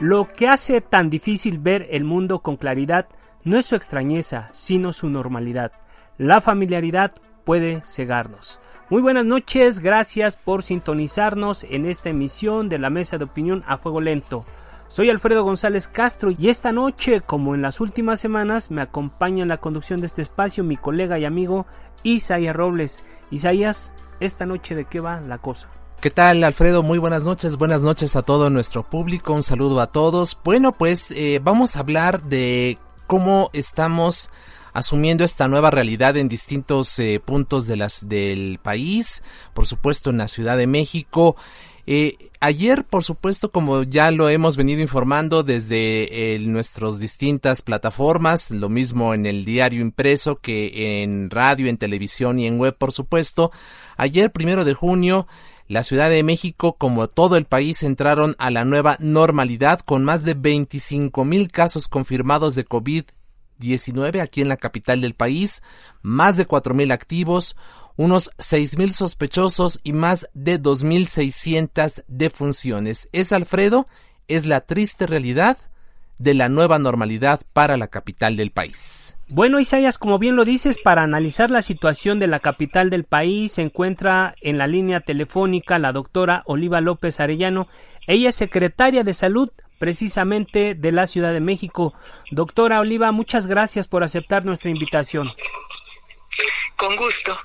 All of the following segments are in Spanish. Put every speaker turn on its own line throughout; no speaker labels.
Lo que hace tan difícil ver el mundo con claridad no es su extrañeza, sino su normalidad. La familiaridad puede cegarnos. Muy buenas noches, gracias por sintonizarnos en esta emisión de la Mesa de Opinión a Fuego Lento. Soy Alfredo González Castro y esta noche, como en las últimas semanas, me acompaña en la conducción de este espacio mi colega y amigo Isaías Robles. Isaías, esta noche de qué va la cosa.
¿Qué tal, Alfredo? Muy buenas noches, buenas noches a todo nuestro público, un saludo a todos. Bueno, pues eh, vamos a hablar de cómo estamos asumiendo esta nueva realidad en distintos eh, puntos de las, del país, por supuesto en la Ciudad de México. Eh, ayer, por supuesto, como ya lo hemos venido informando desde nuestras distintas plataformas, lo mismo en el diario impreso que en radio, en televisión y en web, por supuesto, ayer, primero de junio, la Ciudad de México, como todo el país, entraron a la nueva normalidad con más de 25 mil casos confirmados de COVID-19 aquí en la capital del país, más de 4 mil activos, unos 6 mil sospechosos y más de 2.600 defunciones. Es Alfredo, es la triste realidad de la nueva normalidad para la capital del país.
Bueno, Isaías, como bien lo dices, para analizar la situación de la capital del país se encuentra en la línea telefónica la doctora Oliva López Arellano. Ella es secretaria de salud precisamente de la Ciudad de México. Doctora Oliva, muchas gracias por aceptar nuestra invitación.
Con gusto.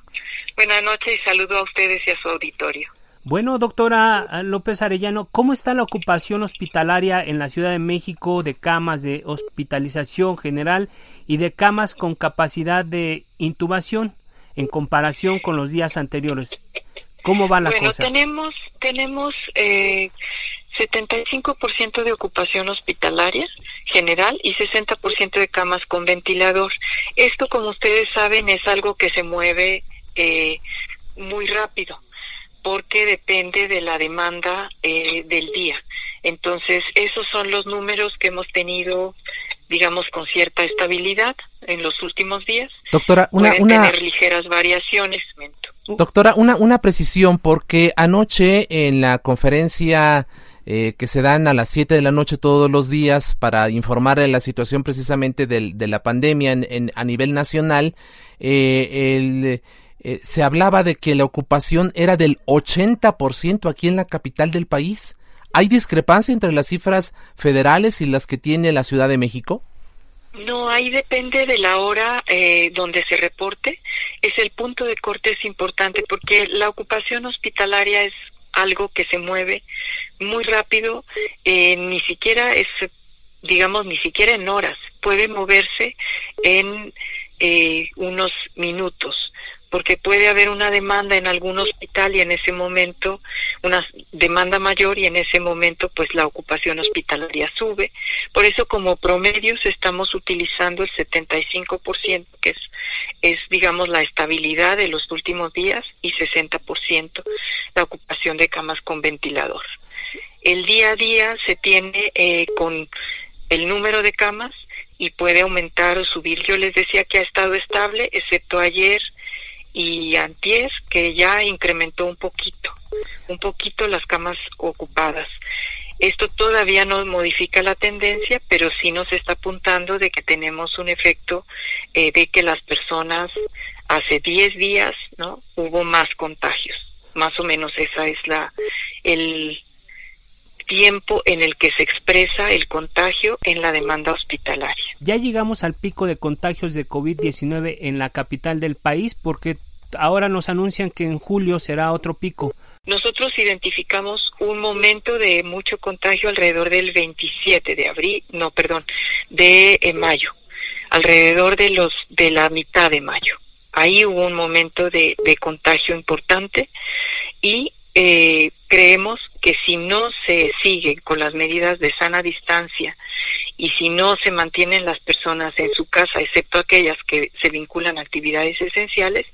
Buenas noches y saludo a ustedes y a su auditorio.
Bueno, doctora López Arellano, ¿cómo está la ocupación hospitalaria en la Ciudad de México de camas de hospitalización general y de camas con capacidad de intubación en comparación con los días anteriores? ¿Cómo va la
bueno,
cosa?
tenemos tenemos eh, 75% de ocupación hospitalaria general y 60% de camas con ventilador. Esto, como ustedes saben, es algo que se mueve eh, muy rápido porque depende de la demanda eh, del día. Entonces, esos son los números que hemos tenido, digamos, con cierta estabilidad en los últimos días.
Doctora, una,
Pueden
una,
tener ligeras variaciones.
doctora, una, una precisión, porque anoche en la conferencia eh, que se dan a las 7 de la noche todos los días para informar de la situación precisamente del, de la pandemia en, en, a nivel nacional, eh, el eh, se hablaba de que la ocupación era del 80% aquí en la capital del país. ¿Hay discrepancia entre las cifras federales y las que tiene la Ciudad de México?
No, ahí depende de la hora eh, donde se reporte. Es el punto de corte es importante porque la ocupación hospitalaria es algo que se mueve muy rápido, eh, ni siquiera es, digamos, ni siquiera en horas, puede moverse en eh, unos minutos porque puede haber una demanda en algún hospital y en ese momento una demanda mayor y en ese momento pues la ocupación hospitalaria sube. Por eso como promedios estamos utilizando el 75%, que es, es digamos la estabilidad de los últimos días y 60% la ocupación de camas con ventilador. El día a día se tiene eh, con el número de camas y puede aumentar o subir. Yo les decía que ha estado estable, excepto ayer y antier que ya incrementó un poquito, un poquito las camas ocupadas. Esto todavía no modifica la tendencia, pero sí nos está apuntando de que tenemos un efecto eh, de que las personas hace 10 días, ¿no? Hubo más contagios. Más o menos esa es la el tiempo en el que se expresa el contagio en la demanda hospitalaria.
Ya llegamos al pico de contagios de COVID-19 en la capital del país porque ahora nos anuncian que en julio será otro pico.
Nosotros identificamos un momento de mucho contagio alrededor del 27 de abril, no, perdón, de eh, mayo, alrededor de los de la mitad de mayo. Ahí hubo un momento de, de contagio importante y eh, creemos que si no se sigue con las medidas de sana distancia y si no se mantienen las personas en su casa, excepto aquellas que se vinculan a actividades esenciales,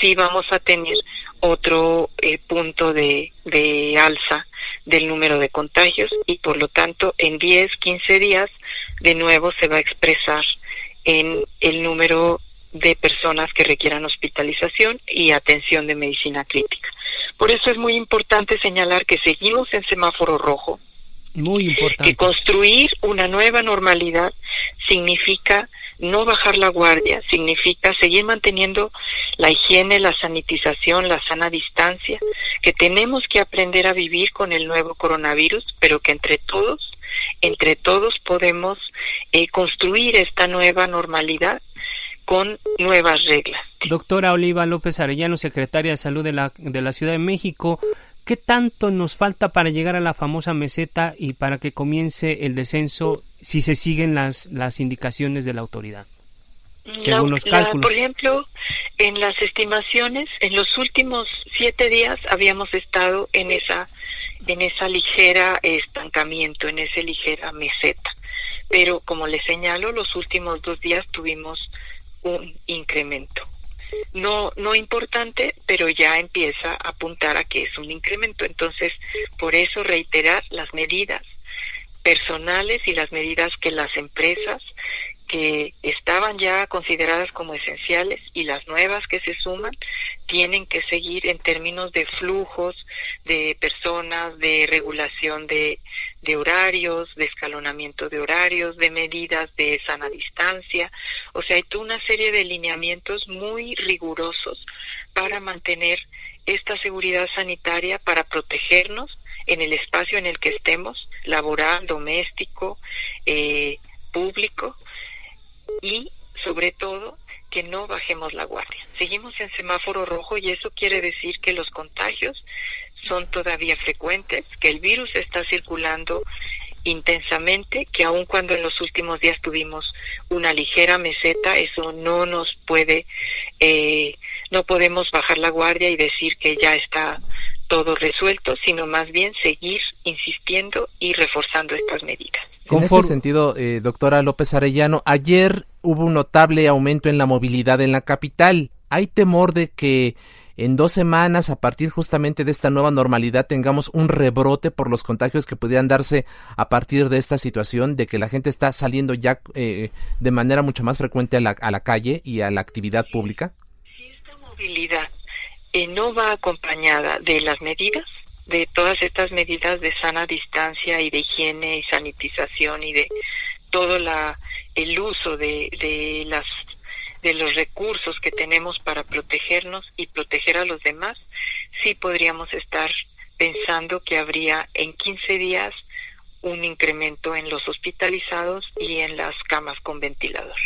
sí vamos a tener otro eh, punto de, de alza del número de contagios y por lo tanto en 10, 15 días de nuevo se va a expresar en el número de personas que requieran hospitalización y atención de medicina crítica. Por eso es muy importante señalar que seguimos en semáforo rojo.
Muy importante.
Que construir una nueva normalidad significa no bajar la guardia, significa seguir manteniendo la higiene, la sanitización, la sana distancia, que tenemos que aprender a vivir con el nuevo coronavirus, pero que entre todos, entre todos podemos eh, construir esta nueva normalidad con nuevas reglas.
Doctora Oliva López Arellano, secretaria de Salud de la, de la Ciudad de México, ¿qué tanto nos falta para llegar a la famosa meseta y para que comience el descenso si se siguen las, las indicaciones de la autoridad?
Según los cálculos. por ejemplo, en las estimaciones, en los últimos siete días habíamos estado en esa en esa ligera estancamiento, en esa ligera meseta. Pero como les señalo, los últimos dos días tuvimos un incremento. No, no importante, pero ya empieza a apuntar a que es un incremento. Entonces, por eso reiterar las medidas personales y las medidas que las empresas que estaban ya consideradas como esenciales y las nuevas que se suman tienen que seguir en términos de flujos de personas, de regulación de, horarios, de escalonamiento de horarios, de medidas de sana distancia. O sea, hay toda una serie de lineamientos muy rigurosos para mantener esta seguridad sanitaria, para protegernos en el espacio en el que estemos, laboral, doméstico, eh, público, y sobre todo que no bajemos la guardia. Seguimos en semáforo rojo y eso quiere decir que los contagios son todavía frecuentes, que el virus está circulando intensamente, que aun cuando en los últimos días tuvimos una ligera meseta, eso no nos puede, eh, no podemos bajar la guardia y decir que ya está todo resuelto, sino más bien seguir insistiendo y reforzando estas medidas.
En este sentido, eh, doctora López Arellano, ayer hubo un notable aumento en la movilidad en la capital. ¿Hay temor de que en dos semanas, a partir justamente de esta nueva normalidad, tengamos un rebrote por los contagios que pudieran darse a partir de esta situación, de que la gente está saliendo ya eh, de manera mucho más frecuente a la, a la calle y a la actividad pública?
Si esta movilidad no va acompañada de las medidas, de todas estas medidas de sana distancia y de higiene y sanitización y de todo la el uso de, de las de los recursos que tenemos para protegernos y proteger a los demás, sí podríamos estar pensando que habría en 15 días un incremento en los hospitalizados y en las camas con ventilador.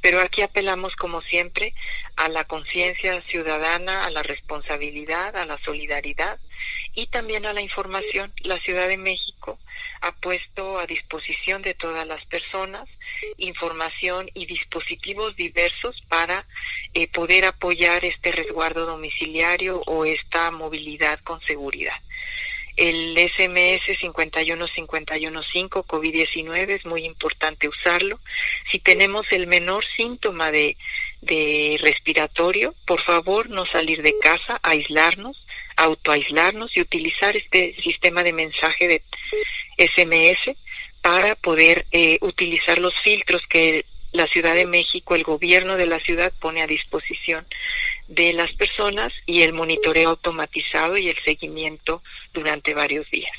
Pero aquí apelamos, como siempre, a la conciencia ciudadana, a la responsabilidad, a la solidaridad y también a la información. La Ciudad de México ha puesto a disposición de todas las personas información y dispositivos diversos para eh, poder apoyar este resguardo domiciliario o esta movilidad con seguridad el SMS 51515 COVID-19 es muy importante usarlo. Si tenemos el menor síntoma de, de respiratorio, por favor no salir de casa, aislarnos, autoaislarnos y utilizar este sistema de mensaje de SMS para poder eh, utilizar los filtros que la Ciudad de México, el gobierno de la ciudad pone a disposición de las personas y el monitoreo automatizado y el seguimiento durante varios días.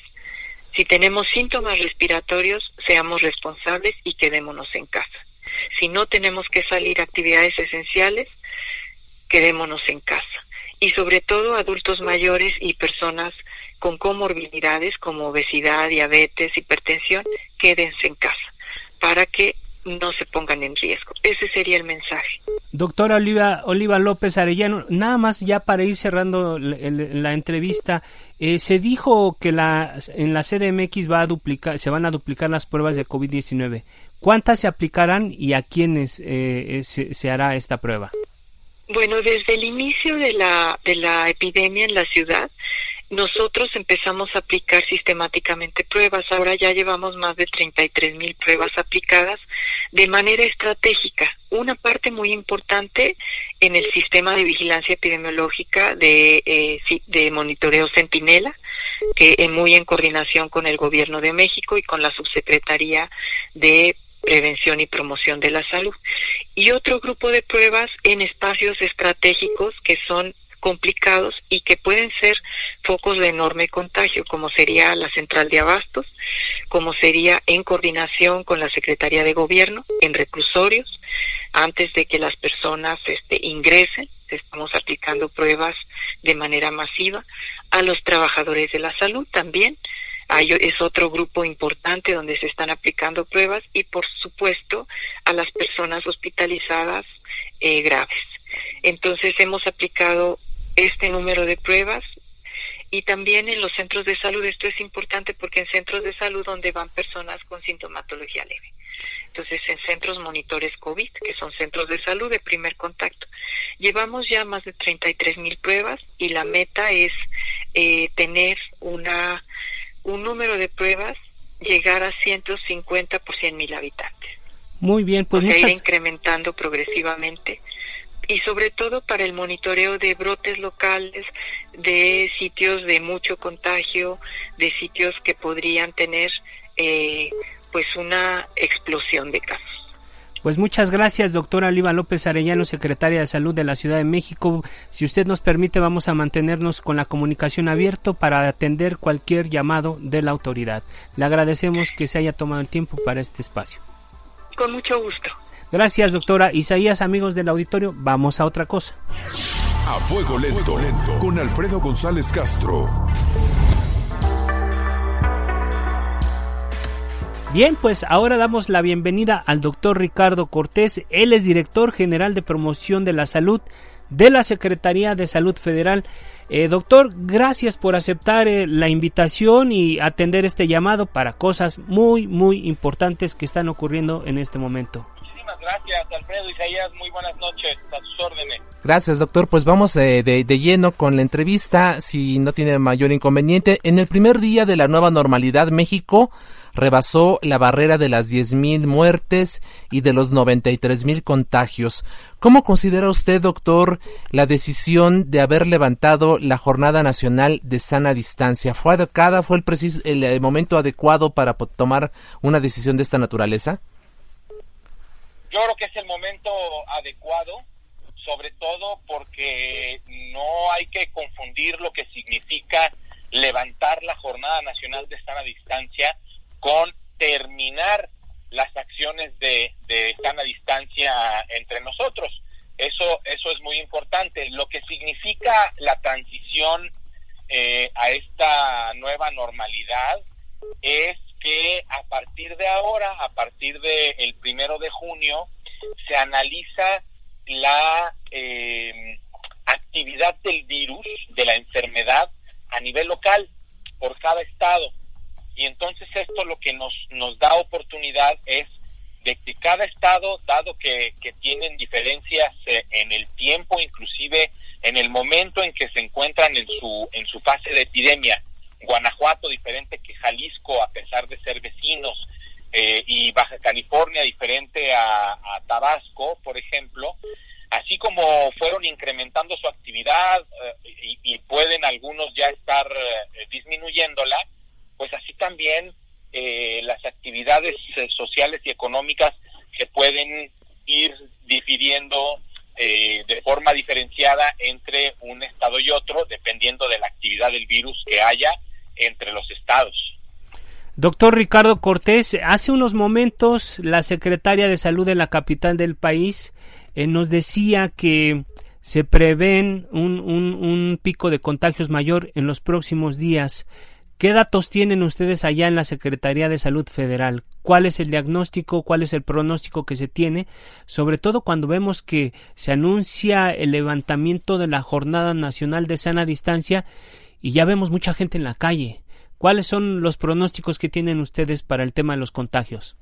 Si tenemos síntomas respiratorios, seamos responsables y quedémonos en casa. Si no tenemos que salir a actividades esenciales, quedémonos en casa. y sobre todo adultos mayores y personas con comorbilidades como obesidad, diabetes, hipertensión, quédense en casa para que no se pongan en riesgo. Ese sería el mensaje.
Doctora Oliva, Oliva López Arellano, nada más ya para ir cerrando la, entrevista, eh, se dijo que la, en la CDMX va a duplicar, se van a duplicar las pruebas de COVID-19. ¿Cuántas se aplicarán y a quiénes eh, eh, se, hará esta prueba?
Bueno, desde el inicio de la, de la epidemia en la ciudad, nosotros empezamos a aplicar sistemáticamente pruebas. Ahora ya llevamos más de 33 mil pruebas aplicadas de manera estratégica. Una parte muy importante en el sistema de vigilancia epidemiológica de, eh, monitoreo Centinela, que es muy en coordinación con el Gobierno de México y con la Subsecretaría de prevención y promoción de la salud. Y otro grupo de pruebas en espacios estratégicos que son complicados y que pueden ser focos de enorme contagio, como sería la central de abastos, como sería en coordinación con la Secretaría de Gobierno, en reclusorios, antes de que las personas este, ingresen, estamos aplicando pruebas de manera masiva, a los trabajadores de la salud también, es otro grupo importante donde se están aplicando pruebas y por supuesto a las personas hospitalizadas eh, graves. Entonces hemos aplicado este número de pruebas y también en los centros de salud. Esto es importante porque en centros de salud donde van personas con sintomatología leve. Entonces, en centros monitores COVID, que son centros de salud de primer contacto, llevamos ya más de 33 mil pruebas y la meta es eh, tener una un número de pruebas llegar a 150 por 100 mil habitantes.
Muy bien, pues
ir incrementando progresivamente y sobre todo para el monitoreo de brotes locales, de sitios de mucho contagio, de sitios que podrían tener eh, pues una explosión de casos.
Pues muchas gracias, doctora Oliva López Arellano, secretaria de Salud de la Ciudad de México. Si usted nos permite, vamos a mantenernos con la comunicación abierta para atender cualquier llamado de la autoridad. Le agradecemos que se haya tomado el tiempo para este espacio.
Con mucho gusto.
Gracias, doctora Isaías, amigos del auditorio. Vamos a otra cosa.
A fuego lento, lento. con Alfredo González Castro.
Bien, pues ahora damos la bienvenida al doctor Ricardo Cortés. Él es director general de promoción de la salud de la Secretaría de Salud Federal. Eh, doctor, gracias por aceptar eh, la invitación y atender este llamado para cosas muy, muy importantes que están ocurriendo en este momento
gracias, Alfredo Isaías. Muy buenas noches, a sus órdenes.
Gracias, doctor. Pues vamos eh, de, lleno con la entrevista, si no tiene mayor inconveniente. En el primer día de la nueva normalidad, México rebasó la barrera de las 10.000 muertes y de los 93.000 contagios. ¿Cómo considera usted, doctor, la decisión de haber levantado la Jornada Nacional de Sana Distancia? ¿Fue adecuada? ¿Fue el, el momento adecuado para tomar una decisión de esta naturaleza?
Yo creo que es el momento adecuado, sobre todo porque no hay que confundir lo que significa levantar la Jornada Nacional de Sana Distancia con terminar las acciones de, de sana distancia entre nosotros. Eso, eso es muy importante. Lo que significa la transición eh, a esta nueva normalidad es que a partir de ahora, a partir del el primero de junio, se analiza la eh, actividad del virus, de la enfermedad, a nivel local, por cada estado. Y entonces esto lo que nos, nos da oportunidad es de que cada estado, dado que, que tienen diferencias eh, en el tiempo, inclusive en el momento en que se encuentran en su, en su fase de epidemia, Guanajuato diferente que Jalisco, a pesar de ser vecinos, eh, y Baja California diferente a, Tabasco, por ejemplo, así como fueron incrementando su actividad eh, y, pueden algunos ya estar eh, disminuyéndola, pues así también las actividades sociales y económicas se pueden ir difiriendo de forma diferenciada entre un estado y otro, dependiendo de la actividad del virus que haya entre los estados.
Doctor Ricardo Cortés, hace unos momentos la secretaria de salud de la capital del país eh, nos decía que se prevén un, un, un pico de contagios mayor en los próximos días. ¿Qué datos tienen ustedes allá en la Secretaría de Salud Federal? ¿Cuál es el diagnóstico? ¿Cuál es el pronóstico que se tiene? Sobre todo cuando vemos que se anuncia el levantamiento de la Jornada Nacional de Sana Distancia y ya vemos mucha gente en la calle. ¿Cuáles son los pronósticos que tienen ustedes para el tema de los contagios?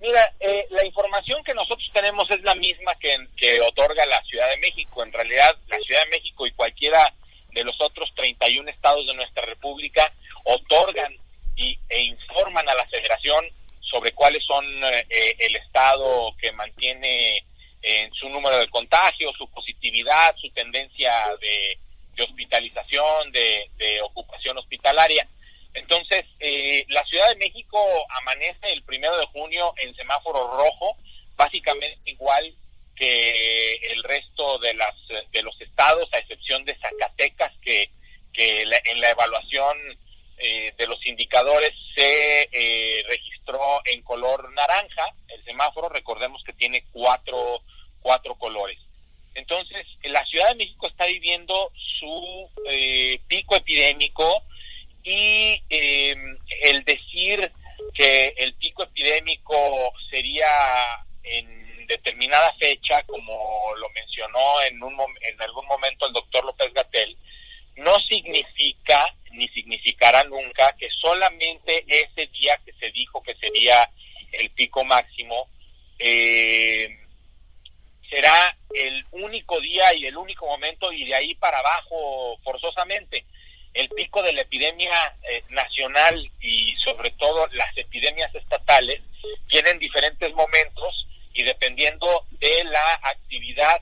Mira, eh, la información que nosotros tenemos es la misma que, que otorga la Ciudad de México. En realidad, la Ciudad de México y cualquiera de los otros 31 estados de nuestra república otorgan y, e informan a la federación sobre cuáles son eh, el estado que mantiene en su número de contagios, su positividad, su tendencia de, hospitalización, de, ocupación hospitalaria. Entonces, eh, la Ciudad de México amanece el primero de junio en semáforo rojo, básicamente igual que el resto de las de los estados, a excepción de Zacatecas, que, que en la evaluación eh, de los indicadores se eh, registró en color naranja. El semáforo, recordemos que tiene cuatro colores. Entonces, la Ciudad de México está viviendo su eh, pico epidémico y el decir que el pico epidémico sería en determinada fecha, como lo mencionó en, un, en algún momento el doctor López Gatel, no significa ni significará nunca que solamente ese día que se dijo que sería el pico máximo eh, será el único día y el único momento y de ahí para abajo forzosamente. El pico de la epidemia eh, nacional y sobre todo las epidemias estatales tienen diferentes momentos y dependiendo de la actividad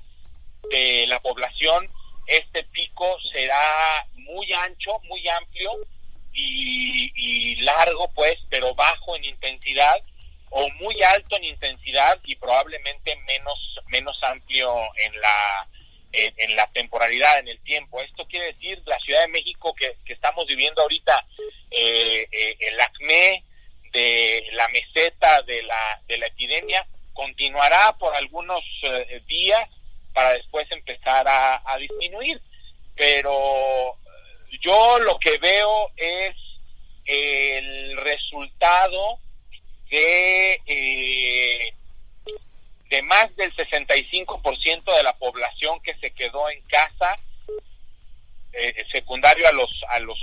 de la población, este pico será muy ancho, muy amplio y, largo, pues, pero bajo en intensidad o muy alto en intensidad y probablemente menos menos amplio en la en, la temporalidad, en el tiempo. Esto quiere decir la Ciudad de México que, estamos viviendo ahorita eh, eh, el acme de la meseta de la de la epidemia continuará por algunos eh, días para después empezar a, disminuir. Pero yo lo que veo es el resultado de, eh, de más del 65% de la población que se quedó en casa, eh, secundario a los, a los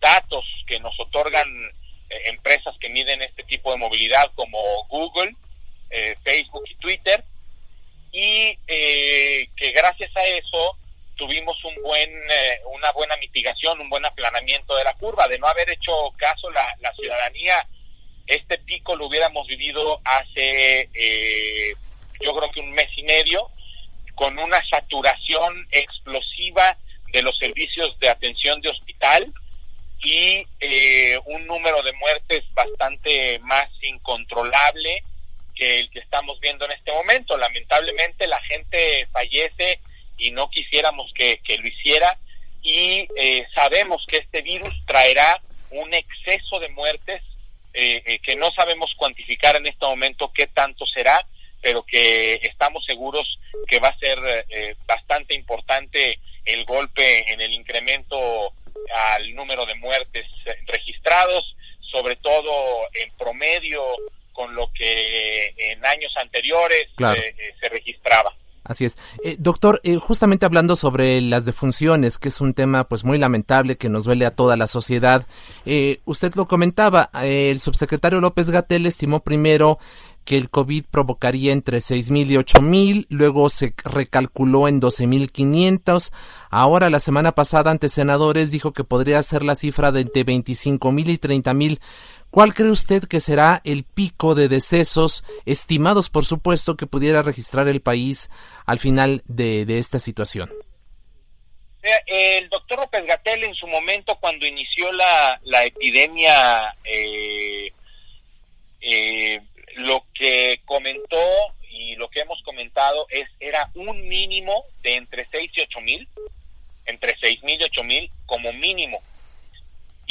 datos que nos otorgan empresas que miden este tipo de movilidad como Google, eh, Facebook y Twitter, y eh, que gracias a eso tuvimos un buen, eh, una buena mitigación, un buen aplanamiento de la curva. De no haber hecho caso la, la ciudadanía, este pico lo hubiéramos vivido hace, yo creo que un mes y medio, con una saturación explosiva de los servicios de atención de hospital y un número de muertes bastante más incontrolable que el que estamos viendo en este momento. Lamentablemente la gente fallece y no quisiéramos que, lo hiciera y eh, sabemos que este virus traerá un exceso de muertes eh, eh, que no sabemos cuantificar en este momento qué tanto será, pero que estamos seguros que va a ser bastante importante el golpe en el incremento al número de muertes registrados, sobre todo en promedio con lo que en años anteriores eh, eh, se registraba.
Así es. Eh, doctor, justamente hablando sobre las defunciones, que es un tema pues muy lamentable que nos duele a toda la sociedad, usted lo comentaba, el subsecretario López Gatel estimó primero que el COVID provocaría entre 6.000 y 8.000, luego se recalculó en 12.500, ahora la semana pasada ante senadores dijo que podría ser la cifra de entre 25.000 y 30.000. ¿Cuál cree usted que será el pico de decesos estimados, por supuesto, que pudiera registrar el país al final de, esta situación?
El doctor López Gatel en su momento, cuando inició la, epidemia, eh, eh, lo que comentó y lo que hemos comentado es era un mínimo de entre 6 y 8 mil, entre 6 mil y 8 mil como mínimo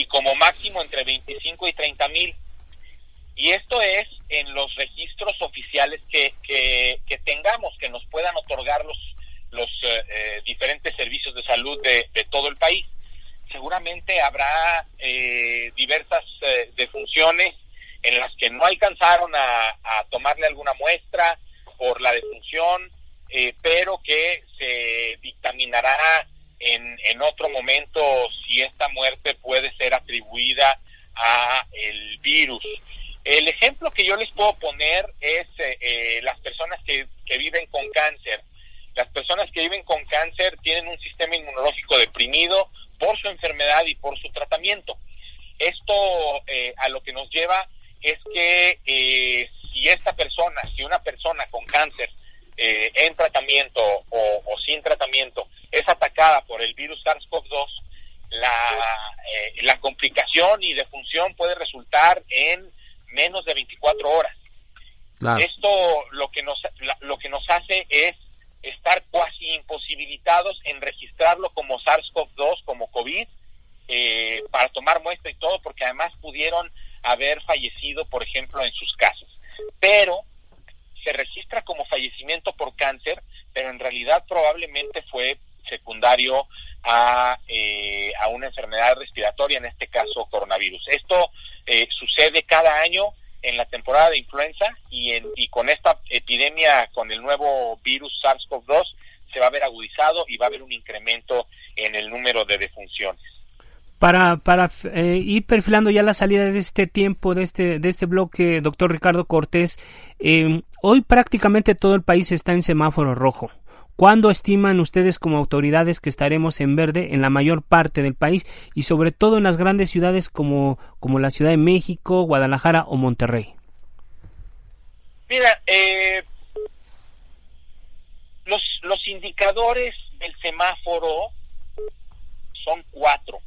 y como máximo entre 25 y 30 mil. Y esto es en los registros oficiales que, que, tengamos, que nos puedan otorgar los, los eh, diferentes servicios de salud de, todo el país. Seguramente habrá diversas defunciones en las que no alcanzaron a, tomarle alguna muestra por la defunción, pero que se dictaminará en, en otro momento si esta muerte puede ser atribuida a el virus. El ejemplo que yo les puedo poner es eh, eh, las personas que, que viven con cáncer. Las personas que viven con cáncer tienen un sistema inmunológico deprimido por su enfermedad y por su tratamiento. Esto eh, a lo que nos lleva es que si esta persona, si una persona con cáncer en tratamiento o, o, sin tratamiento es atacada por el virus SARS-CoV-2, la, la complicación y defunción puede resultar en menos de 24 horas. Esto lo que nos lo que nos hace es estar cuasi imposibilitados en registrarlo como SARS-CoV-2, como COVID, eh, para tomar muestra y todo, porque además pudieron haber fallecido, por ejemplo, en sus casas. Pero se registra como fallecimiento por cáncer, pero en realidad probablemente fue secundario a, eh, a una enfermedad respiratoria, en este caso coronavirus. Esto eh, sucede cada año en la temporada de influenza y, en, y con esta epidemia, con el nuevo virus SARS-CoV-2, se va a ver agudizado y va a haber un incremento en el número de defunciones.
Para, para eh, ir perfilando ya la salida de este tiempo, de este, de este bloque, doctor Ricardo Cortés, hoy prácticamente todo el país está en semáforo rojo. ¿Cuándo estiman ustedes como autoridades que estaremos en verde en la mayor parte del país y sobre todo en las grandes ciudades como, como la Ciudad de México, Guadalajara o Monterrey?
Mira, eh, los, los indicadores del semáforo son cuatro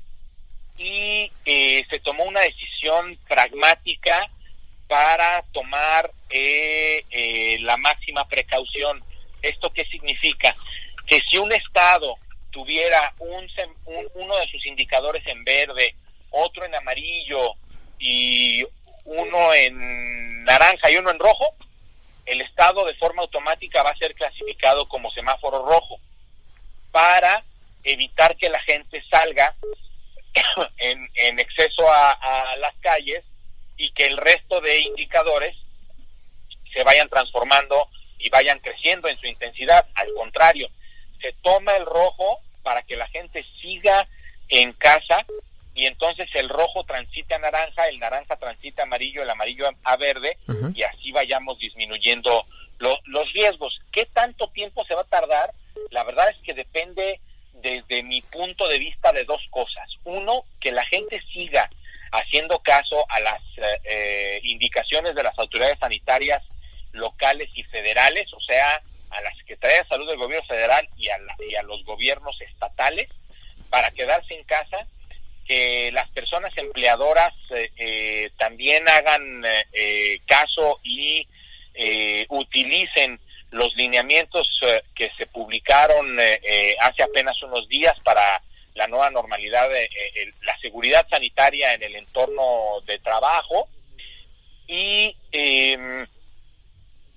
y eh, se tomó una decisión pragmática para tomar eh, la máxima precaución ¿Esto qué significa? Que si un Estado tuviera un, uno de sus indicadores en verde, otro en amarillo y uno en naranja y uno en rojo, el Estado de forma automática va a ser clasificado como semáforo rojo para evitar que la gente salga en, exceso a, las calles y que el resto de indicadores se vayan transformando y vayan creciendo en su intensidad. Al contrario, se toma el rojo para que la gente siga en casa y entonces el rojo transita a naranja, el naranja transita a amarillo, el amarillo a verde y así vayamos disminuyendo los riesgos. ¿Qué tanto tiempo se va a tardar? La verdad es que depende desde mi punto de vista de dos cosas. Uno, que la gente siga haciendo caso a las eh, eh, indicaciones de las autoridades sanitarias locales y federales, o sea, a la Secretaría de Salud del Gobierno Federal y a, y a los gobiernos estatales, para quedarse en casa, que las personas empleadoras eh, eh, también hagan eh, caso y utilicen los lineamientos que se publicaron hace apenas unos días para la nueva normalidad, de la seguridad sanitaria en el entorno de trabajo. Y em,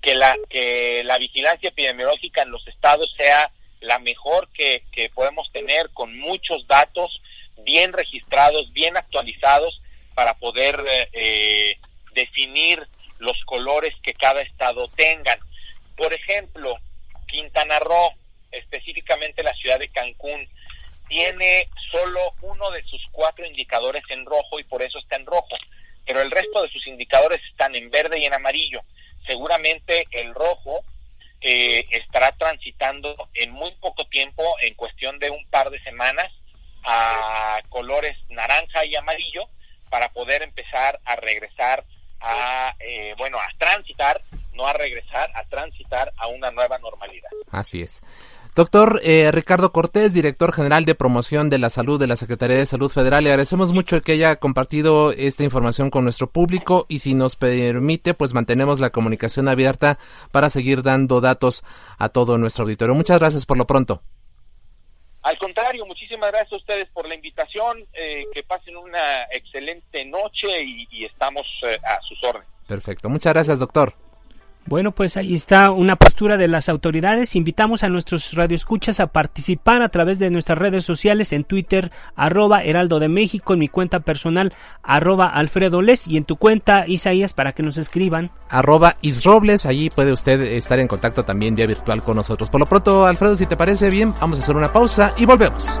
que la, que la vigilancia epidemiológica en los estados sea la mejor que, podemos tener con muchos datos bien registrados, bien actualizados para poder eh, eh, definir los colores que cada estado tengan. Por ejemplo, Quintana Roo, específicamente la ciudad de Cancún, tiene solo uno de sus cuatro indicadores en rojo y por eso está en rojo, pero el resto de sus indicadores están en verde y en amarillo seguramente el rojo eh, estará transitando en muy poco tiempo, en cuestión de un par de semanas, a colores naranja y amarillo para poder empezar a regresar a, eh, bueno, a transitar, no a regresar, a transitar a una nueva normalidad.
Así es. Doctor eh, Ricardo Cortés, director general de promoción de la salud de la Secretaría de Salud Federal, le agradecemos mucho que haya compartido esta información con nuestro público y si nos permite, pues mantenemos la comunicación abierta para seguir dando datos a todo nuestro auditorio. Muchas gracias por lo pronto.
Al contrario, muchísimas gracias a ustedes por la invitación, eh, que pasen una excelente noche y, estamos eh, a sus órdenes.
Perfecto, muchas gracias doctor.
Bueno, pues ahí está una postura de las autoridades. Invitamos a nuestros radioescuchas a participar a través de nuestras redes sociales en Twitter, arroba Heraldo de México, en mi cuenta personal, arroba Alfredo Les, y en tu cuenta, Isaías, para que nos escriban.
Arroba Isrobles, allí puede usted estar en contacto también vía virtual con nosotros. Por lo pronto, Alfredo, si te parece bien, vamos a hacer una pausa y volvemos.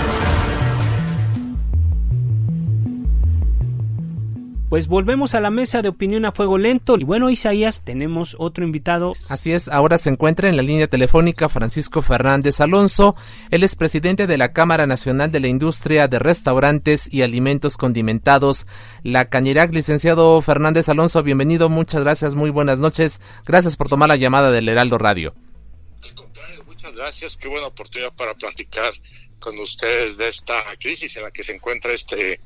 Pues volvemos a la mesa de opinión a fuego lento. Y bueno, Isaías, tenemos otro invitado.
Así es, ahora se encuentra en la línea telefónica Francisco Fernández Alonso. Él es presidente de la Cámara Nacional de la Industria de Restaurantes y Alimentos Condimentados, la Cañirac. Licenciado Fernández Alonso, bienvenido, muchas gracias, muy buenas noches. Gracias por tomar la llamada del Heraldo Radio.
Al contrario, muchas gracias, qué buena oportunidad para platicar con ustedes de esta crisis en la que se encuentra este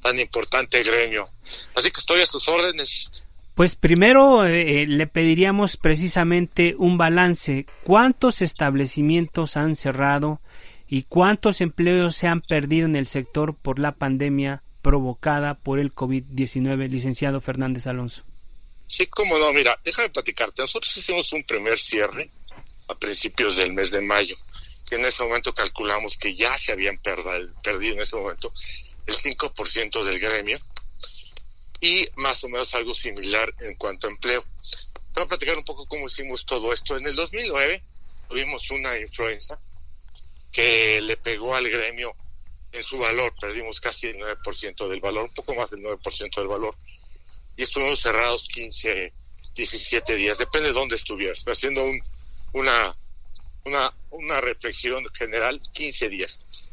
tan importante gremio. Así que estoy a sus órdenes.
Pues primero eh, le pediríamos precisamente un balance. ¿Cuántos establecimientos han cerrado y cuántos empleos se han perdido en el sector por la pandemia provocada por el COVID-19, licenciado Fernández Alonso?
Sí, cómo no, mira, déjame platicarte. Nosotros hicimos un primer cierre a principios del mes de mayo, que en ese momento calculamos que ya se habían perdido en ese momento el 5% del gremio y más o menos algo similar en cuanto a empleo. Voy a platicar un poco cómo hicimos todo esto. En el 2009 tuvimos una influenza que le pegó al gremio en su valor, perdimos casi el 9% del valor, un poco más del 9% del valor, y estuvimos cerrados 15, 17 días, depende de dónde estuvieras, haciendo un, una, una, una reflexión general, 15 días.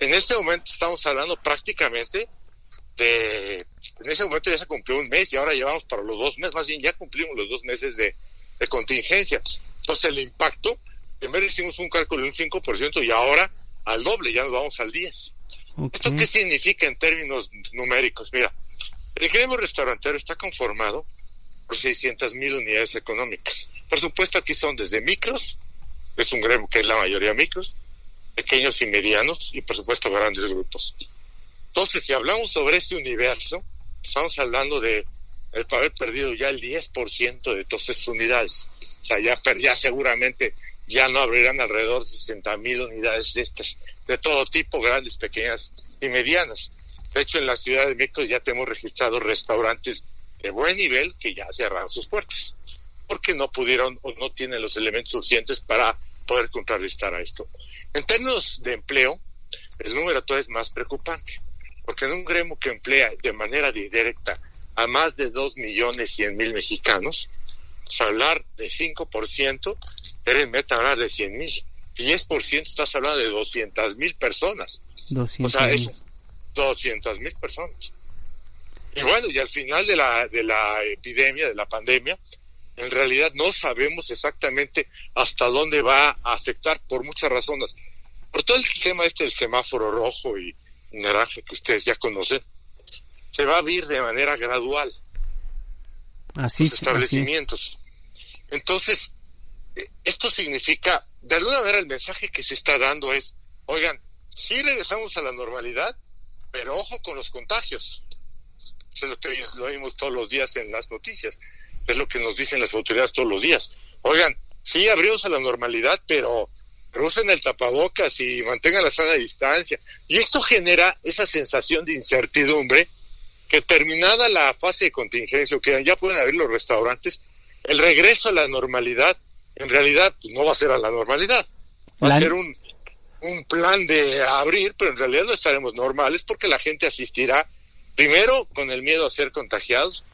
En este momento estamos hablando prácticamente de, en ese momento ya se cumplió un mes y ahora llevamos para los dos meses, más bien ya cumplimos los dos meses de, contingencia. Entonces el impacto, primero hicimos un cálculo de un 5% y ahora al doble, ya nos vamos al 10. ¿Esto qué significa en términos numéricos? Mira, el gremio restaurantero está conformado por 600 mil unidades económicas. Por supuesto, aquí son desde micros, es un gremio que es la mayoría micros, pequeños y medianos y por supuesto grandes grupos. Entonces, si hablamos sobre ese universo, estamos hablando de el haber perdido ya el 10% de todas esas unidades. O sea, ya, ya seguramente ya no abrirán alrededor de 60 mil unidades de estas, de todo tipo, grandes, pequeñas y medianas. De hecho, en la Ciudad de México ya tenemos registrados restaurantes de buen nivel que ya cerraron sus puertas, porque no pudieron o no tienen los elementos suficientes para poder contrarrestar a esto. En términos de empleo, el número todavía es más preocupante, porque en un gremio que emplea de manera directa a más de 2 millones 100 mil mexicanos, pues hablar de 5%, eres meta hablar de 100 mil. 10% estás hablando de 200 mil personas. 200, o sea, es 200 mil personas. Y bueno, y al final de la, de la epidemia, de la pandemia, en realidad no sabemos exactamente hasta dónde va a afectar por muchas razones. Por todo el sistema este del semáforo rojo y naranja que ustedes ya conocen, se va a abrir de manera gradual.
Así
los establecimientos. Entonces, eh, esto significa, de alguna manera el mensaje que se está dando es, oigan, sí regresamos a la normalidad, pero ojo con los contagios. Eso es lo que lo vimos todos los días en las noticias es lo que nos dicen las autoridades todos los días. Oigan, sí abrimos a la normalidad, pero, usen el tapabocas y mantengan la sana distancia. Y esto genera esa sensación de incertidumbre que terminada la fase de contingencia, que ya pueden abrir los restaurantes, el regreso a la normalidad, en realidad pues, no va a ser a la normalidad, va a ser un, un plan de abrir, pero en realidad no estaremos normales porque la gente asistirá primero con el miedo a ser contagiados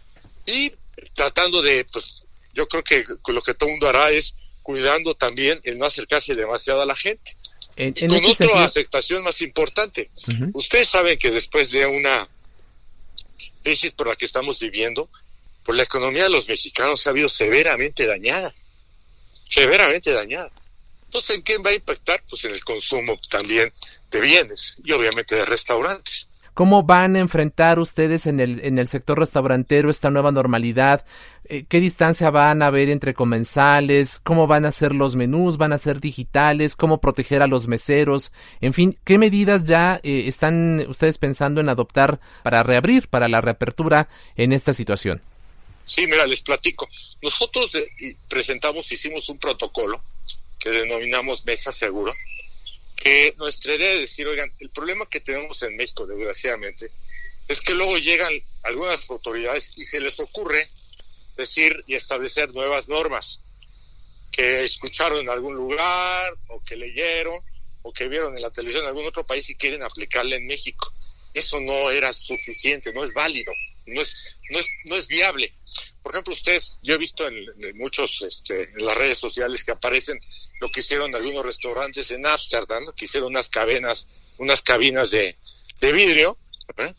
y tratando de, pues, yo creo que lo que todo el mundo hará es cuidando también el no acercarse demasiado a la gente. En, con este otra afectación más importante. Ustedes saben que después de una crisis por la que estamos viviendo, pues la economía de los mexicanos se ha habido severamente dañada. severamente dañada. Entonces, ¿en quién va a impactar? Pues en el consumo también de bienes y obviamente de restaurantes.
¿Cómo van a enfrentar ustedes en el, en el sector restaurantero esta nueva normalidad? Eh, ¿Qué distancia van a haber entre comensales? ¿Cómo van a ser los menús? ¿Van a ser digitales? ¿Cómo proteger a los meseros? En fin, ¿qué medidas ya eh, están ustedes pensando en adoptar para reabrir, para la reapertura en esta situación?
Sí, mira, les platico. Nosotros eh, presentamos, hicimos un protocolo que denominamos Mesa Seguro, que nuestra idea es decir, oigan, el problema que tenemos en México, desgraciadamente, es que luego llegan algunas autoridades y se les ocurre decir y establecer nuevas normas que escucharon en algún lugar o que leyeron o que vieron en la televisión en algún otro país y quieren aplicarla en México. Eso no era suficiente, no es válido, no es, no es, no es viable. Por ejemplo, ustedes, yo he visto en, muchos, este, en las redes sociales que aparecen lo que hicieron algunos restaurantes en Ámsterdam, que hicieron unas cabinas, unas cabinas de, de vidrio, ¿eh?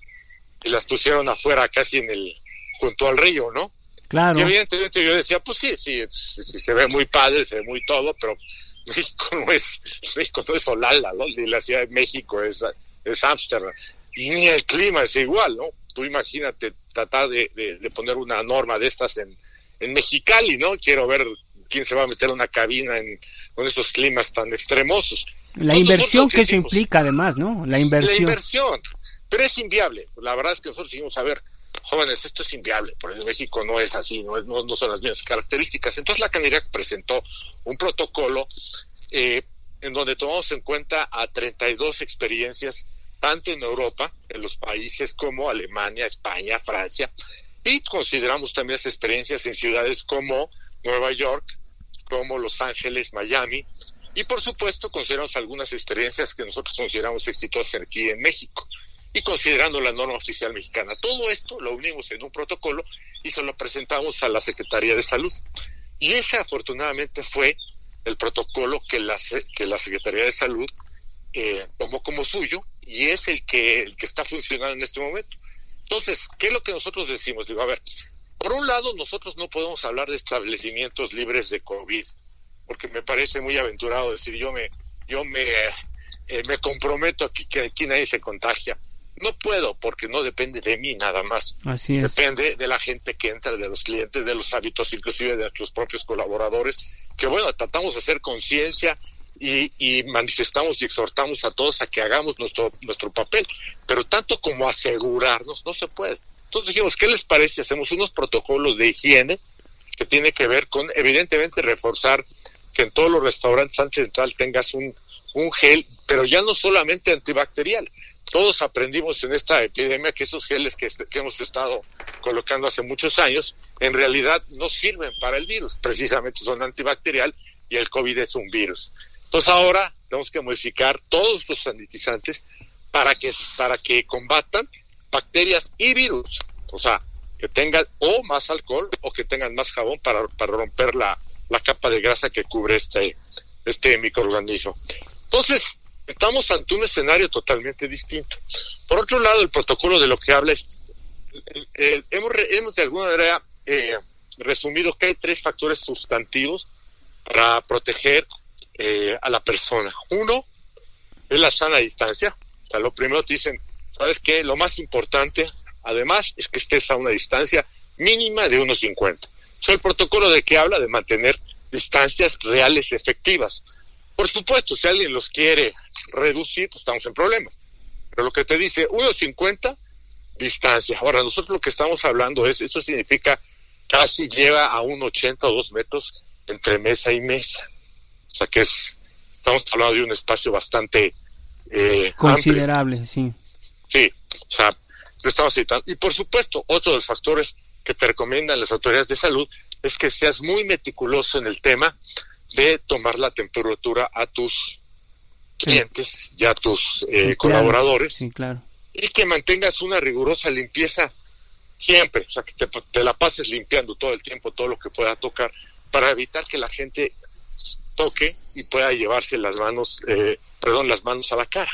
y las pusieron afuera casi en el, junto al río, ¿no?
Claro.
Y evidentemente yo decía, pues sí, sí, sí, se ve muy padre, se ve muy todo, pero México no es, México no es Olala, ¿no? Ni la Ciudad de México es, es Ámsterdam. Y ni el clima es igual, ¿no? Tú imagínate tratar de, de, poner una norma de estas en, en Mexicali, ¿no? Quiero ver quién se va a meter una cabina en, con esos climas tan extremosos.
La inversión que eso implica, además, ¿no? La inversión.
La inversión, pero es inviable. La verdad es que nosotros seguimos a ver, jóvenes, esto es inviable, porque en México no es así, no, es, no, no son las mismas características. Entonces la Canirac presentó un protocolo eh, en donde tomamos en cuenta a 32 experiencias, tanto en Europa, en los países como Alemania, España, Francia, y consideramos también las experiencias en ciudades como Nueva York, como Los Ángeles, Miami, y por supuesto consideramos algunas experiencias que nosotros consideramos exitosas aquí en México y considerando la norma oficial mexicana. Todo esto lo unimos en un protocolo y se lo presentamos a la Secretaría de Salud. Y ese afortunadamente fue el protocolo que la, que la Secretaría de Salud eh, tomó como suyo y es el que, el que está funcionando en este momento. Entonces, ¿qué es lo que nosotros decimos? Digo, a ver, por un lado, nosotros no podemos hablar de establecimientos libres de COVID, porque me parece muy aventurado decir yo me, yo me, eh, me comprometo a que, aquí nadie se contagia. No puedo, porque no depende de mí nada más.
Así es.
Depende de la gente que entra, de los clientes, de los hábitos, inclusive de nuestros propios colaboradores, que bueno, tratamos de hacer conciencia y, y, manifestamos y exhortamos a todos a que hagamos nuestro, nuestro papel, pero tanto como asegurarnos no se puede. Entonces dijimos, ¿qué les parece? Hacemos unos protocolos de higiene que tiene que ver con, evidentemente, reforzar que en todos los restaurantes central tengas un, un gel, pero ya no solamente antibacterial, todos aprendimos en esta epidemia que esos geles que, que, hemos estado colocando hace muchos años en realidad no sirven para el virus, precisamente son antibacterial y el COVID es un virus. Entonces ahora tenemos que modificar todos estos sanitizantes para que, para que combatan bacterias y virus. O sea, que tengan o más alcohol o que tengan más jabón para, para romper la, la capa de grasa que cubre este, este microorganismo. Entonces, estamos ante un escenario totalmente distinto. Por otro lado, el protocolo de lo que habla es, eh, eh, hemos, hemos de alguna manera eh, resumido que hay tres factores sustantivos para proteger a la persona. Uno es la sana distancia. O sea, lo primero te dicen, ¿sabes qué? Lo más importante, además, es que estés a una distancia mínima de unos 50. O el protocolo de que habla de mantener distancias reales efectivas. Por supuesto, si alguien los quiere reducir, pues estamos en problemas. Pero lo que te dice, 1,50 distancia. Ahora, nosotros lo que estamos hablando es, eso significa casi lleva a un 80 o 2 metros entre mesa y mesa. O sea que es, estamos hablando de un espacio bastante eh,
considerable, sí.
Sí, o sea, lo estamos citando. Y por supuesto, otro de los factores que te recomiendan las autoridades de salud es que seas muy meticuloso en el tema de tomar la temperatura a tus clientes y a tus eh, colaboradores
sí, claro.
y que mantengas una rigurosa limpieza siempre, o sea, que te, la pases limpiando todo el tiempo, todo lo que pueda tocar, para evitar que la gente toque y pueda llevarse las manos, eh, perdón, las manos a la cara.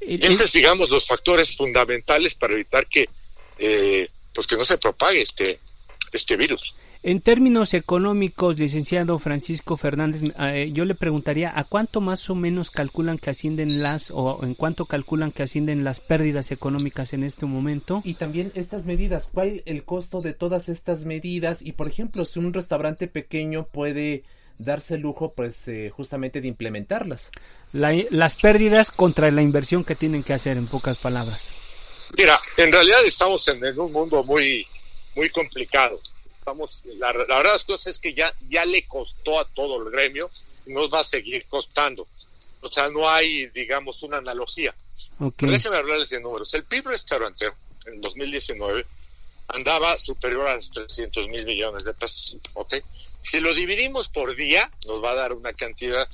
Y esos, digamos, los factores fundamentales para evitar que, eh, pues que no se propague este, este virus.
En términos económicos, licenciado Francisco Fernández, eh, yo le preguntaría a cuánto más o menos calculan que ascienden las o en cuánto calculan que ascienden las pérdidas económicas en este momento.
Y también estas medidas, ¿cuál el costo de todas estas medidas? Y por ejemplo, si un restaurante pequeño puede darse el lujo, pues eh, justamente de implementarlas.
las pérdidas contra la inversión que tienen que hacer, en pocas palabras.
Mira, en realidad estamos en, un mundo muy, muy complicado. Estamos, la, verdad de las cosas es que ya, ya le costó a todo el gremio y nos va a seguir costando. O sea, no hay, digamos, una analogía. Okay. déjenme hablarles de números. El PIB restaurantero en 2019 andaba superior a los 300 mil millones de pesos. ¿ok? Si lo dividimos por día, nos va a dar una cantidad.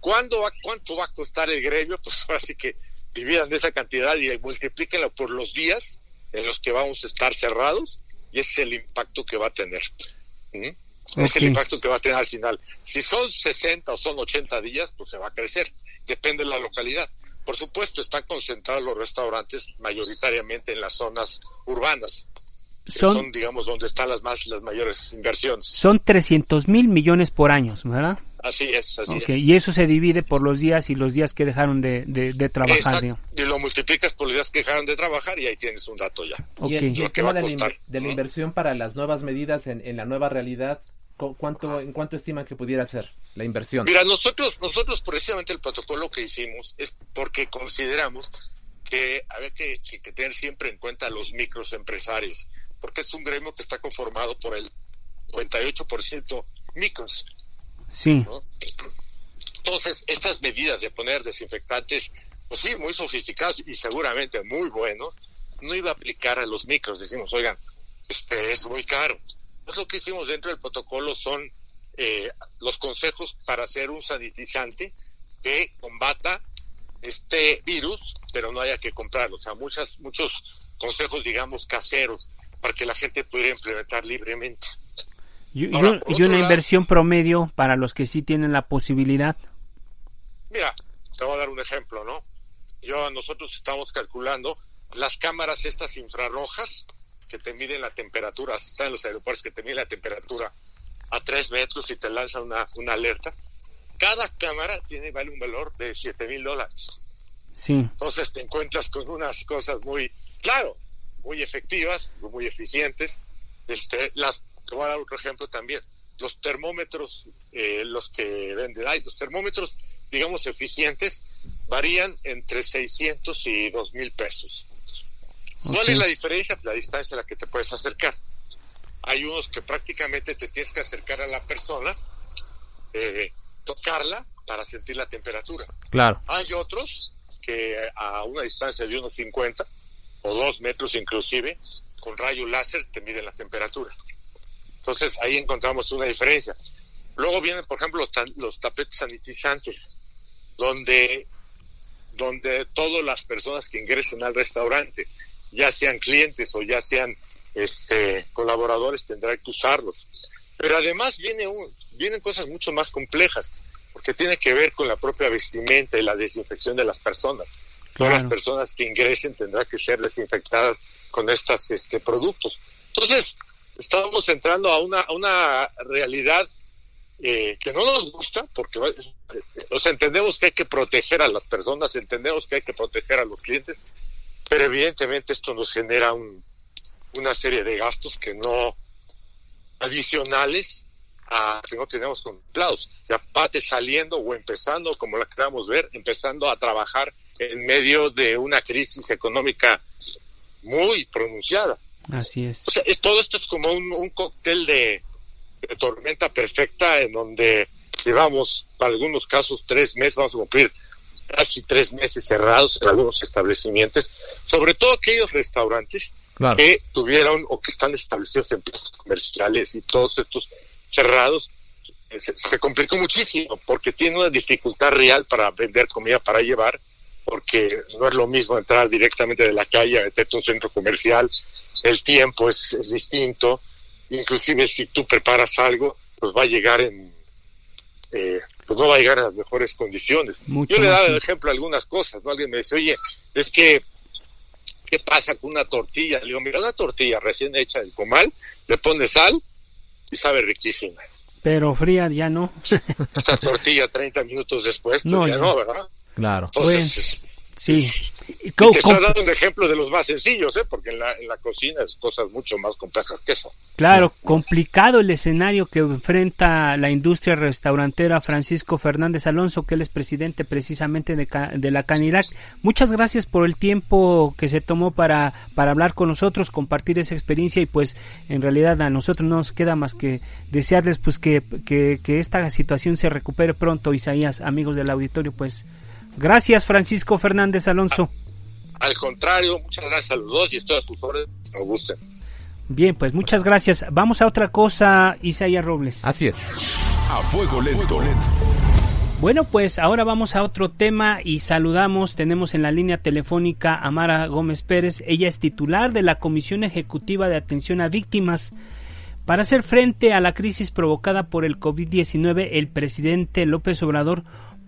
¿Cuándo va, ¿Cuánto va a costar el gremio? Pues ahora sí que dividan esa cantidad y multiplíquenla por los días en los que vamos a estar cerrados y ese es el impacto que va a tener. Es el impacto que va a tener al final. Si son 60 o son 80 días, pues se va a crecer. Depende de la localidad. Por supuesto, están concentrados los restaurantes mayoritariamente en las zonas urbanas son, digamos, donde están las más las mayores inversiones.
Son 300 mil millones por año, ¿verdad?
Así es, así
es. Y eso se divide por los días y los días que dejaron de, de, trabajar.
Y lo multiplicas por los días que dejaron de trabajar y ahí tienes un dato ya.
Okay. Y, el, tema de, la, inversión para las nuevas medidas en, en la nueva realidad, ¿cuánto, ¿en cuánto estiman que pudiera ser la inversión?
Mira, nosotros, nosotros precisamente el protocolo que hicimos es porque consideramos que había que, que tener siempre en cuenta a los microempresarios porque es un gremio que está conformado por el 98% micros.
Sí.
Entonces, estas medidas de poner desinfectantes, pues sí, muy sofisticados y seguramente muy buenos, no iba a aplicar a los micros. Decimos, oigan, este es muy caro. Pues lo que hicimos dentro del protocolo son eh, los consejos para hacer un sanitizante que combata este virus, pero no haya que comprarlo. O sea, muchas, muchos consejos, digamos, caseros para que la gente pudiera implementar libremente.
¿Y, una inversión promedio para los que sí tienen la posibilidad?
Mira, te voy a dar un ejemplo, ¿no? Yo, nosotros estamos calculando las cámaras estas infrarrojas que te miden la temperatura, están en los aeropuertos que te miden la temperatura a tres metros y te lanzan una, una alerta. Cada cámara tiene vale un valor de 7 mil dólares.
Sí.
Entonces te encuentras con unas cosas muy, claro, muy efectivas, muy eficientes. Este, las, te voy a dar otro ejemplo también. Los termómetros, eh, los que venden, hay los termómetros, digamos, eficientes, varían entre 600 y 2 mil pesos. ¿Cuál es la diferencia? La distancia a la que te puedes acercar. Hay unos que prácticamente te tienes que acercar a la persona, eh, tocarla para sentir la temperatura.
Claro.
Hay otros que a una distancia de unos 50 o dos metros inclusive, con rayo láser te miden la temperatura. Entonces ahí encontramos una diferencia. Luego vienen, por ejemplo, los, los tapetes sanitizantes, donde, donde todas las personas que ingresen al restaurante, ya sean clientes o ya sean este, colaboradores, tendrán que usarlos. Pero además viene un, vienen cosas mucho más complejas, porque tiene que ver con la propia vestimenta y la desinfección de las personas. Todas las personas que ingresen tendrán que ser desinfectadas con estos este, productos. Entonces, estamos entrando a una, una realidad eh, que no nos gusta, porque nos entendemos que hay que proteger a las personas, entendemos que hay que proteger a los clientes, pero evidentemente esto nos genera un, una serie de gastos que no adicionales a que no tenemos contemplados. Y aparte saliendo o empezando, como la queramos ver, empezando a trabajar en medio de una crisis económica muy pronunciada.
Así es.
O sea, todo esto es como un, cóctel de, tormenta perfecta en donde llevamos, para algunos casos, tres meses, vamos a cumplir casi tres meses cerrados en algunos establecimientos, sobre todo aquellos restaurantes que tuvieron o que están establecidos en plazas comerciales y todos estos cerrados, se, se, complicó muchísimo porque tiene una dificultad real para vender comida para llevar porque no es lo mismo entrar directamente de la calle a meterte a un centro comercial, el tiempo es, distinto, inclusive si tú preparas algo, pues va a llegar en, eh, pues no va a llegar en las mejores condiciones. Yo le he dado el ejemplo a algunas cosas, ¿no? Alguien me dice, oye, es que, ¿qué pasa con una tortilla? Le digo, mira, una tortilla recién hecha del comal, le pones sal y sabe riquísima.
Pero fría ya no.
Esta tortilla 30 minutos después, pues no, ya no, ¿verdad?
Claro.
Entonces,
Sí.
Y te estoy dando un ejemplo de los más sencillos, ¿eh? porque en la, en la cocina es cosas mucho más complejas que eso.
Claro, complicado el escenario que enfrenta la industria restaurantera Francisco Fernández Alonso, que él es presidente precisamente de, de la Canirac. Muchas gracias por el tiempo que se tomó para, para hablar con nosotros, compartir esa experiencia y pues en realidad a nosotros no nos queda más que desearles pues que, que, que esta situación se recupere pronto, Isaías, amigos del auditorio, pues Gracias, Francisco Fernández Alonso.
Al contrario, muchas gracias a los dos y estoy a sus órdenes, me gusten.
Bien, pues muchas gracias. Vamos a otra cosa, Isaías Robles.
Así es.
A fuego lento.
Bueno, pues ahora vamos a otro tema y saludamos, tenemos en la línea telefónica a Mara Gómez Pérez, ella es titular de la Comisión Ejecutiva de Atención a Víctimas. Para hacer frente a la crisis provocada por el COVID-19, el presidente López Obrador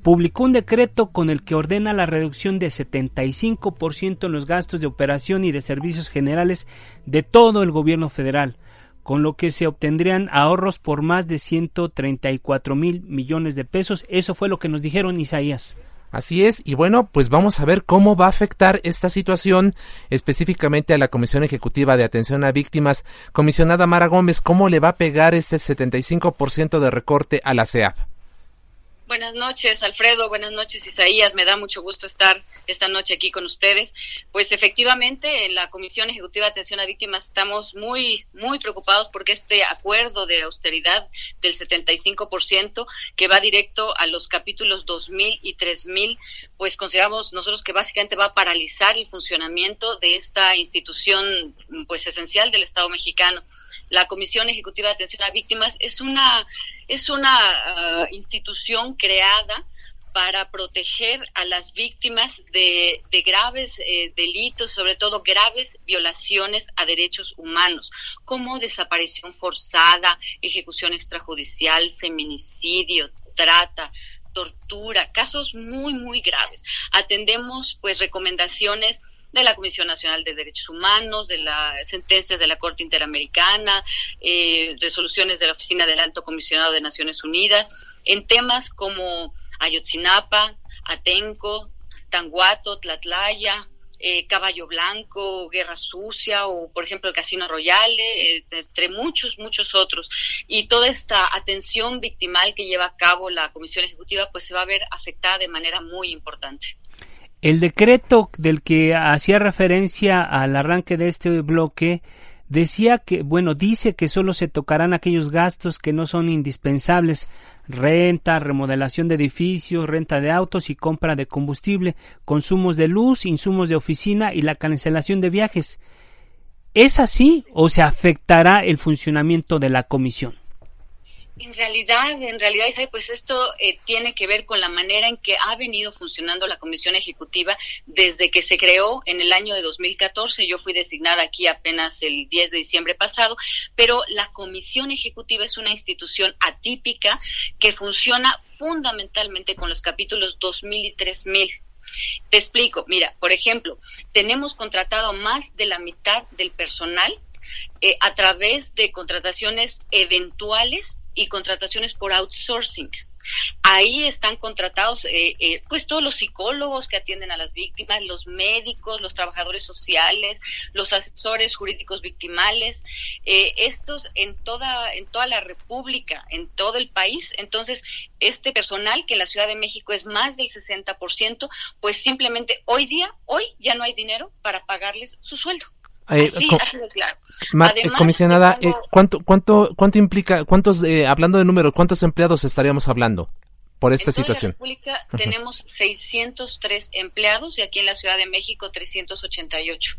publicó un decreto con el que ordena la reducción de 75% en los gastos de operación y de servicios generales de todo el gobierno federal, con lo que se obtendrían ahorros por más de 134 mil millones de pesos. Eso fue lo que nos dijeron Isaías.
Así es, y bueno, pues vamos a ver cómo va a afectar esta situación específicamente a la Comisión Ejecutiva de Atención a Víctimas. Comisionada Mara Gómez, ¿cómo le va a pegar este 75% de recorte a la CEAP?
Buenas noches, Alfredo. Buenas noches, Isaías. Me da mucho gusto estar esta noche aquí con ustedes. Pues efectivamente, en la Comisión Ejecutiva de Atención a Víctimas estamos muy, muy preocupados porque este acuerdo de austeridad del 75% que va directo a los capítulos 2000 y 3000, pues consideramos nosotros que básicamente va a paralizar el funcionamiento de esta institución, pues esencial del Estado mexicano la Comisión Ejecutiva de Atención a Víctimas es una, es una ah, institución creada para proteger a las víctimas de, de graves eh, delitos, sobre todo graves violaciones a derechos humanos, como desaparición forzada, ejecución extrajudicial, feminicidio, trata, tortura, casos muy, muy graves. Atendemos pues recomendaciones de la Comisión Nacional de Derechos Humanos, de las sentencias de la Corte Interamericana, eh, resoluciones de la Oficina del Alto Comisionado de Naciones Unidas, en temas como Ayotzinapa, Atenco, Tanguato, Tlatlaya, eh, Caballo Blanco, Guerra Sucia o, por ejemplo, el Casino Royale, entre muchos, muchos otros. Y toda esta atención victimal que lleva a cabo la Comisión Ejecutiva, pues se va a ver afectada de manera muy importante.
El decreto del que hacía referencia al arranque de este bloque decía que, bueno, dice que solo se tocarán aquellos gastos que no son indispensables, renta, remodelación de edificios, renta de autos y compra de combustible, consumos de luz, insumos de oficina y la cancelación de viajes. ¿Es así o se afectará el funcionamiento de la comisión?
En realidad, en realidad, pues esto eh, tiene que ver con la manera en que ha venido funcionando la Comisión Ejecutiva desde que se creó en el año de 2014. Yo fui designada aquí apenas el 10 de diciembre pasado, pero la Comisión Ejecutiva es una institución atípica que funciona fundamentalmente con los capítulos 2000 y 3000. Te explico, mira, por ejemplo, tenemos contratado más de la mitad del personal eh, a través de contrataciones eventuales y contrataciones por outsourcing. Ahí están contratados eh, eh, pues todos los psicólogos que atienden a las víctimas, los médicos, los trabajadores sociales, los asesores jurídicos victimales, eh, estos en toda en toda la República, en todo el país. Entonces, este personal que en la Ciudad de México es más del 60%, pues simplemente hoy día, hoy ya no hay dinero para pagarles su sueldo. Eh,
eh, comisionada, eh, ¿cuánto, cuánto, cuánto implica, cuántos, hablando de números, cuántos empleados estaríamos hablando? Por esta
en
situación.
la República tenemos 603 empleados y aquí en la Ciudad de México 388.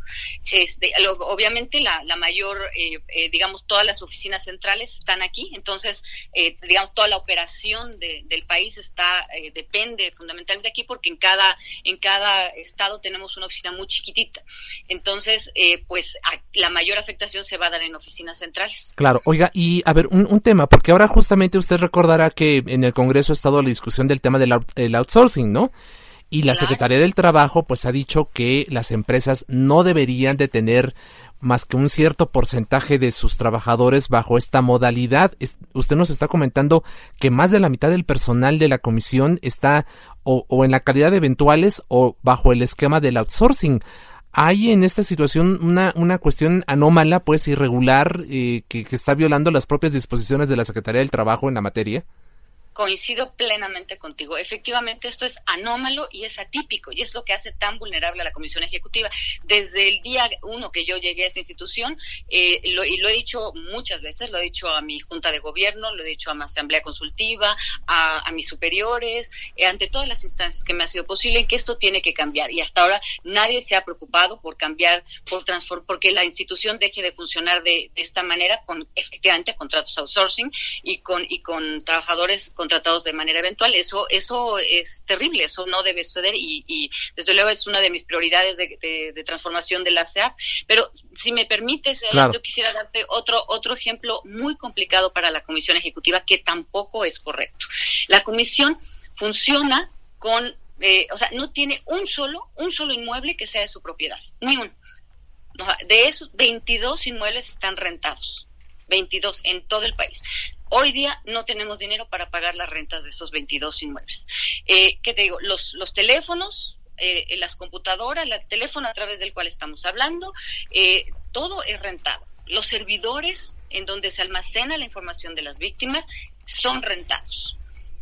Este, obviamente la, la mayor, eh, eh, digamos, todas las oficinas centrales están aquí, entonces, eh, digamos, toda la operación de, del país está depende fundamentalmente aquí porque en cada en cada estado tenemos una oficina muy chiquitita. Entonces, pues la mayor afectación se va a dar en oficinas centrales.
Claro, oiga, y a ver, un, un tema, porque ahora justamente usted recordará que en el Congreso ha discusión del tema del outsourcing, ¿no? Y la Secretaría del Trabajo pues ha dicho que las empresas no deberían de tener más que un cierto porcentaje de sus trabajadores bajo esta modalidad. usted nos está comentando que más de la mitad del personal de la comisión está o, en la calidad de eventuales o bajo el esquema del outsourcing. Hay en esta situación una, una cuestión anómala, pues irregular, eh, que, que está violando las propias disposiciones de la Secretaría del Trabajo en la materia
coincido plenamente contigo. Efectivamente, esto es anómalo y es atípico y es lo que hace tan vulnerable a la Comisión Ejecutiva. Desde el día uno que yo llegué a esta institución, eh, lo, y lo he dicho muchas veces, lo he dicho a mi Junta de Gobierno, lo he dicho a mi Asamblea Consultiva, a, mis superiores, eh, ante todas las instancias que me ha sido posible, que esto tiene que cambiar. Y hasta ahora nadie se ha preocupado por cambiar, por transformar, porque la institución deje de funcionar de, esta manera, con efectivamente contratos outsourcing y con, y con trabajadores con contratados de manera eventual. Eso, eso es terrible, eso no debe suceder y, desde luego es una de mis prioridades de, transformación de la SEAP. Pero si me permites, yo quisiera darte otro, otro ejemplo muy complicado para la Comisión Ejecutiva que tampoco es correcto. La Comisión funciona con, eh, o sea, no tiene un solo, un solo inmueble que sea de su propiedad, ni uno. De esos, 22 inmuebles están rentados. 22 en todo el país. Hoy día no tenemos dinero para pagar las rentas de esos 22 inmuebles. Eh, ¿Qué te digo? Los, los teléfonos, eh, las computadoras, el teléfono a través del cual estamos hablando, eh, todo es rentado. Los servidores en donde se almacena la información de las víctimas son rentados.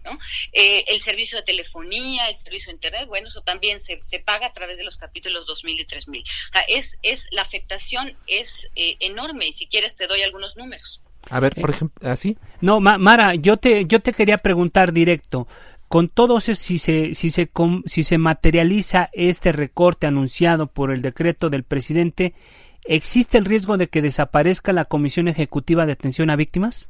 ¿No? Eh, el servicio de telefonía, el servicio de internet, bueno, eso también se, se paga a través de los capítulos 2000 y 3000. O sea, es, es, la afectación es enorme y si quieres te doy algunos números.
A ver, por ejemplo, así.
No, Mara, yo te, yo te quería preguntar directo. Con todo eso, si se, si, se, si se materializa este recorte anunciado por el decreto del presidente, ¿existe el riesgo de que desaparezca la Comisión Ejecutiva de Atención a Víctimas?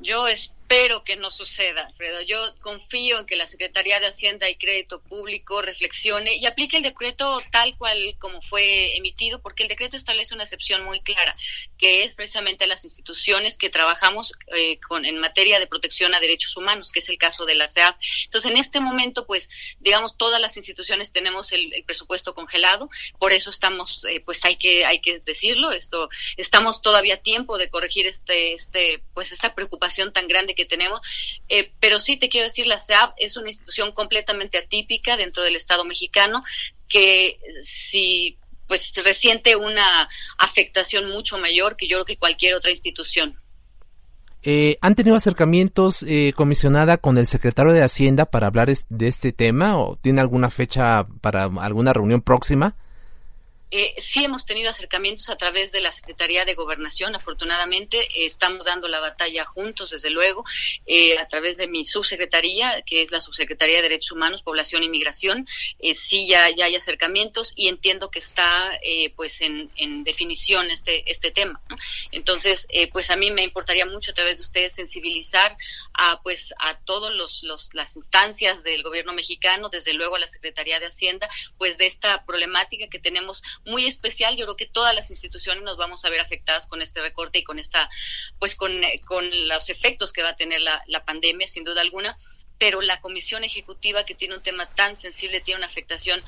Yo espero que no suceda, Alfredo. Yo confío en que la Secretaría de Hacienda y Crédito Público reflexione y aplique el decreto tal cual como fue emitido, porque el decreto establece una excepción muy clara, que es precisamente las instituciones que trabajamos eh, con, en materia de protección a derechos humanos, que es el caso de la SEAP. Entonces, en este momento, pues, digamos, todas las instituciones tenemos el, presupuesto congelado, por eso estamos, eh, pues, hay que, hay que decirlo, esto, estamos todavía a tiempo de corregir este, este, pues, esta preocupación tan grande que tenemos, eh, pero sí te quiero decir, la SEAP es una institución completamente atípica dentro del Estado mexicano que si pues resiente una afectación mucho mayor que yo creo que cualquier otra institución.
Eh, ¿Han tenido acercamientos, eh, comisionada, con el secretario de Hacienda para hablar de este tema o tiene alguna fecha para alguna reunión próxima?
Eh, sí hemos tenido acercamientos a través de la Secretaría de Gobernación, afortunadamente eh, estamos dando la batalla juntos, desde luego, eh, a través de mi subsecretaría, que es la Subsecretaría de Derechos Humanos, Población y Migración, sí ya, ya hay acercamientos y entiendo que está pues en, definición este, este tema. Entonces, pues a mí me importaría mucho a través de ustedes sensibilizar a pues a todos los, los las instancias del gobierno mexicano, desde luego a la Secretaría de Hacienda, pues de esta problemática que tenemos muy especial. Yo creo que todas las instituciones nos vamos a ver afectadas con este recorte y con esta, pues con, con los efectos que va a tener la, la pandemia, sin duda alguna. Pero la comisión ejecutiva que tiene un tema tan sensible tiene una afectación,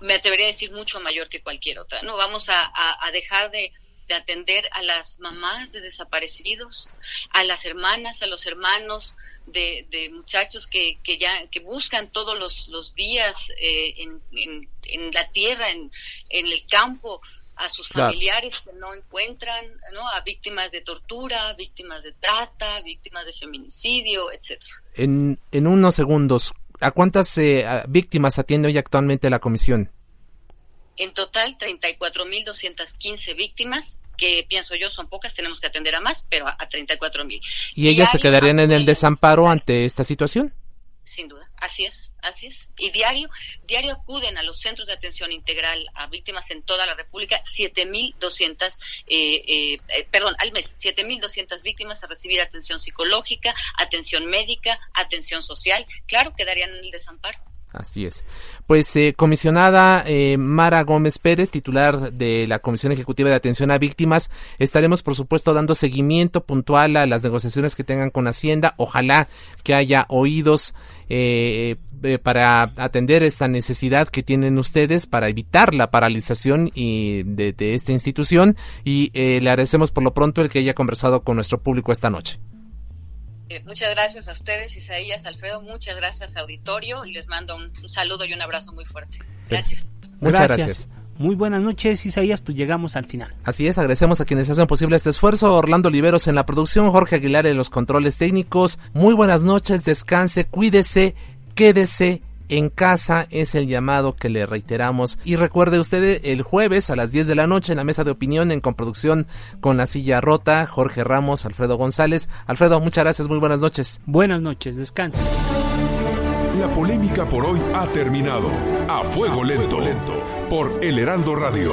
me atrevería a decir, mucho mayor que cualquier otra. No vamos a, a dejar de de atender a las mamás de desaparecidos, a las hermanas, a los hermanos de, muchachos que, que, ya que buscan todos los, los días eh, en, en, la tierra, en, en el campo, a sus familiares que no encuentran, ¿no? a víctimas de tortura, víctimas de trata, víctimas de feminicidio, etcétera.
En, en unos segundos, ¿a cuántas eh, víctimas atiende hoy actualmente la comisión?
En total, 34.215 víctimas, que pienso yo son pocas, tenemos que atender a más, pero a, 34.000.
¿Y ellas se quedarían en el desamparo ante esta situación?
Sin duda, así es, así es. Y diario, diario acuden a los centros de atención integral a víctimas en toda la República 7.200, eh, eh, eh, perdón, al mes, 7.200 víctimas a recibir atención psicológica, atención médica, atención social. Claro, quedarían en el desamparo.
Así es. Pues eh, comisionada eh, Mara Gómez Pérez, titular de la Comisión Ejecutiva de Atención a Víctimas, estaremos por supuesto dando seguimiento puntual a las negociaciones que tengan con Hacienda. Ojalá que haya oídos eh, para atender esta necesidad que tienen ustedes para evitar la paralización y de, de esta institución y le agradecemos por lo pronto el que haya conversado con nuestro público esta noche.
Eh, muchas gracias a ustedes, Isaías, Alfredo, muchas gracias auditorio y les mando un, un saludo y un abrazo muy fuerte. Gracias.
Muchas gracias. gracias.
Muy buenas noches, Isaías, pues llegamos al final.
Así es, agradecemos a quienes hacen posible este esfuerzo. Orlando Oliveros en la producción, Jorge Aguilar en los controles técnicos. Muy buenas noches, descanse, cuídese, quédese en casa es el llamado que le reiteramos. Y recuerde usted el jueves a las 10 de la noche en la mesa de opinión en coproducción con la silla rota, Jorge Ramos, Alfredo González. Alfredo, muchas gracias, muy buenas noches.
Buenas noches, descanse.
La polémica por hoy ha terminado. A fuego lento, lento. por El Heraldo Radio.